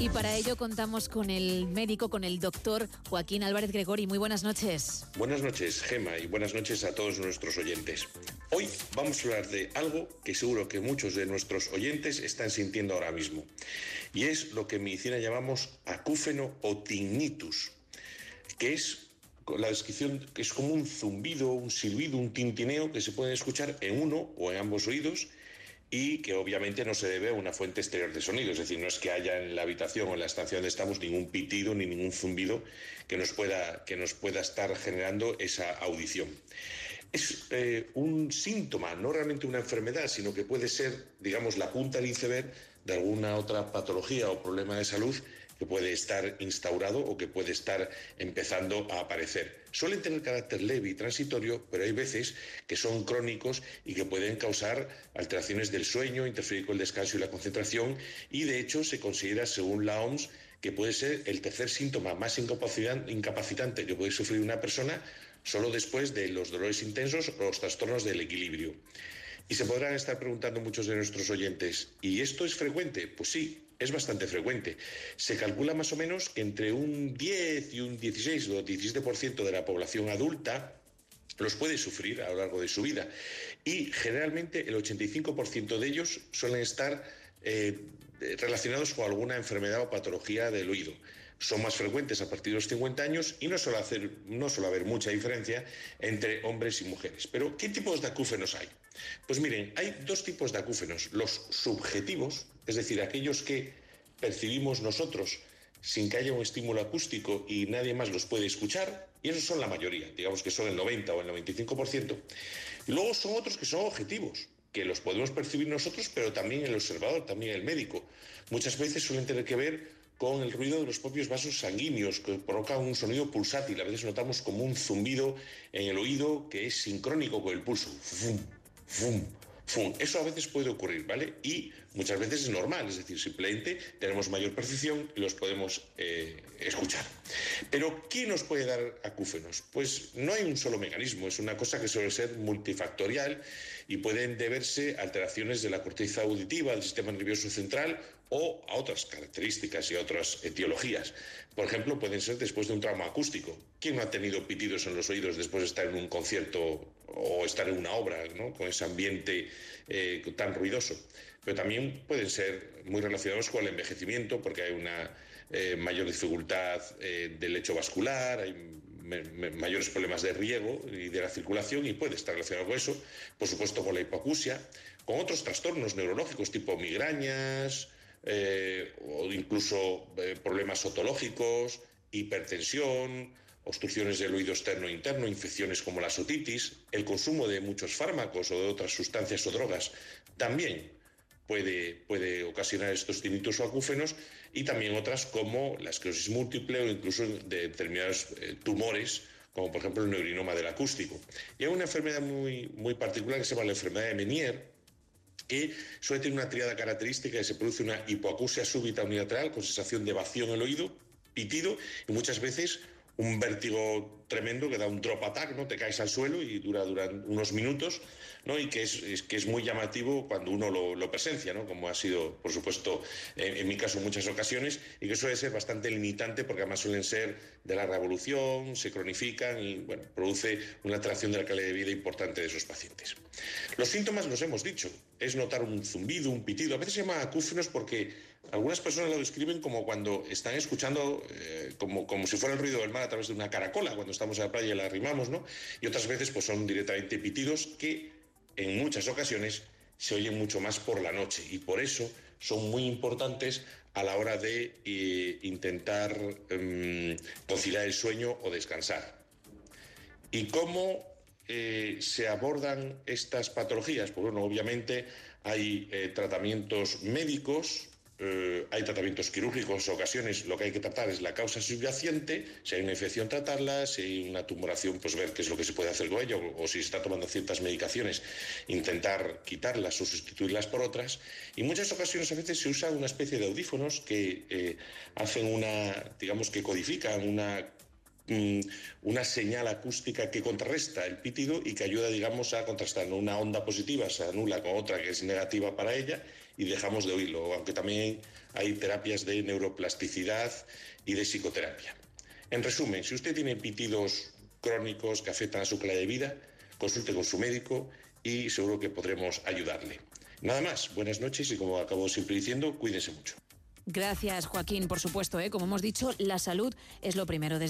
Y para ello contamos con el médico, con el doctor Joaquín Álvarez Gregori. Muy buenas noches. Buenas noches, Gema, y buenas noches a todos nuestros oyentes. Hoy vamos a hablar de algo que seguro que muchos de nuestros oyentes están sintiendo ahora mismo, y es lo que en medicina llamamos acúfeno o tinnitus, que es la descripción que es como un zumbido, un silbido, un tintineo que se puede escuchar en uno o en ambos oídos y que obviamente no se debe a una fuente exterior de sonido, es decir, no es que haya en la habitación o en la estación donde estamos ningún pitido ni ningún zumbido que nos pueda, que nos pueda estar generando esa audición. Es eh, un síntoma, no realmente una enfermedad, sino que puede ser, digamos, la punta del iceberg de alguna otra patología o problema de salud que puede estar instaurado o que puede estar empezando a aparecer. Suelen tener carácter leve y transitorio, pero hay veces que son crónicos y que pueden causar alteraciones del sueño, interferir con el descanso y la concentración y de hecho se considera, según la OMS, que puede ser el tercer síntoma más incapacitante que puede sufrir una persona solo después de los dolores intensos o los trastornos del equilibrio. Y se podrán estar preguntando muchos de nuestros oyentes, ¿y esto es frecuente? Pues sí, es bastante frecuente. Se calcula más o menos que entre un 10 y un 16 o 17% de la población adulta los puede sufrir a lo largo de su vida. Y generalmente el 85% de ellos suelen estar eh, relacionados con alguna enfermedad o patología del oído son más frecuentes a partir de los 50 años y no suele, hacer, no suele haber mucha diferencia entre hombres y mujeres. Pero, ¿qué tipos de acúfenos hay? Pues miren, hay dos tipos de acúfenos. Los subjetivos, es decir, aquellos que percibimos nosotros sin que haya un estímulo acústico y nadie más los puede escuchar, y esos son la mayoría, digamos que son el 90 o el 95%. Y luego son otros que son objetivos, que los podemos percibir nosotros, pero también el observador, también el médico. Muchas veces suelen tener que ver con el ruido de los propios vasos sanguíneos, que provoca un sonido pulsátil. A veces notamos como un zumbido en el oído que es sincrónico con el pulso. Eso a veces puede ocurrir, ¿vale? Y muchas veces es normal, es decir, simplemente tenemos mayor percepción y los podemos eh, escuchar. Pero, ¿qué nos puede dar acúfenos? Pues no hay un solo mecanismo, es una cosa que suele ser multifactorial y pueden deberse a alteraciones de la corteza auditiva, del sistema nervioso central o a otras características y a otras etiologías. Por ejemplo, pueden ser después de un trauma acústico. ¿Quién no ha tenido pitidos en los oídos después de estar en un concierto o estar en una obra con ese ambiente eh, tan ruidoso? Pero también pueden ser muy relacionados con el envejecimiento porque hay una eh, mayor dificultad eh, del lecho vascular, hay mayores problemas de riego y de la circulación y puede estar relacionado con eso, por supuesto con la hipoacusia, con otros trastornos neurológicos tipo migrañas, eh, o incluso eh, problemas otológicos, hipertensión, obstrucciones del oído externo e interno, infecciones como la otitis, el consumo de muchos fármacos o de otras sustancias o drogas también puede, puede ocasionar estos tinnitus o acúfenos y también otras como la esclerosis múltiple o incluso de determinados eh, tumores como por ejemplo el neurinoma del acústico. Y hay una enfermedad muy, muy particular que se llama la enfermedad de Menier, que suele tener una triada característica que se produce una hipoacusia súbita unilateral con sensación de vacío en el oído, pitido y muchas veces un vértigo tremendo que da un drop attack, ¿no? Te caes al suelo y dura, unos minutos, ¿no? Y que es, que es muy llamativo cuando uno lo, presencia, ¿no? Como ha sido, por supuesto, en, mi caso en muchas ocasiones, y que suele ser bastante limitante porque además suelen ser de la revolución, se cronifican y, bueno, produce una atracción de la calidad de vida importante de esos pacientes. Los síntomas los hemos dicho, es notar un zumbido, un pitido, a veces se llama acúfenos porque algunas personas lo describen como cuando están escuchando, eh, como, como si fuera el ruido del mar a través de una caracola, cuando estamos en la playa y la arrimamos, ¿no? Y otras veces pues son directamente pitidos que en muchas ocasiones se oyen mucho más por la noche y por eso son muy importantes a la hora de eh, intentar em, conciliar el sueño o descansar. ¿Y cómo eh, se abordan estas patologías? Pues bueno, obviamente hay tratamientos médicos, eh, hay tratamientos quirúrgicos, ocasiones lo que hay que tratar es la causa subyacente, si hay una infección tratarla, si hay una tumoración pues ver qué es lo que se puede hacer con ello, o, si se está tomando ciertas medicaciones, intentar quitarlas o sustituirlas por otras. Y en muchas ocasiones a veces se usa una especie de audífonos que eh, hacen una, digamos que codifican una una señal acústica que contrarresta el pítido y que ayuda, digamos, a contrastar. Una onda positiva se anula con otra que es negativa para ella y dejamos de oírlo, aunque también hay terapias de neuroplasticidad y de psicoterapia. En resumen, si usted tiene pitidos crónicos que afectan a su calidad de vida, consulte con su médico y seguro que podremos ayudarle. Nada más, buenas noches y como acabo siempre diciendo, cuídense mucho. Gracias, Joaquín, por supuesto. ¿eh? Como hemos dicho, la salud es lo primero. Desde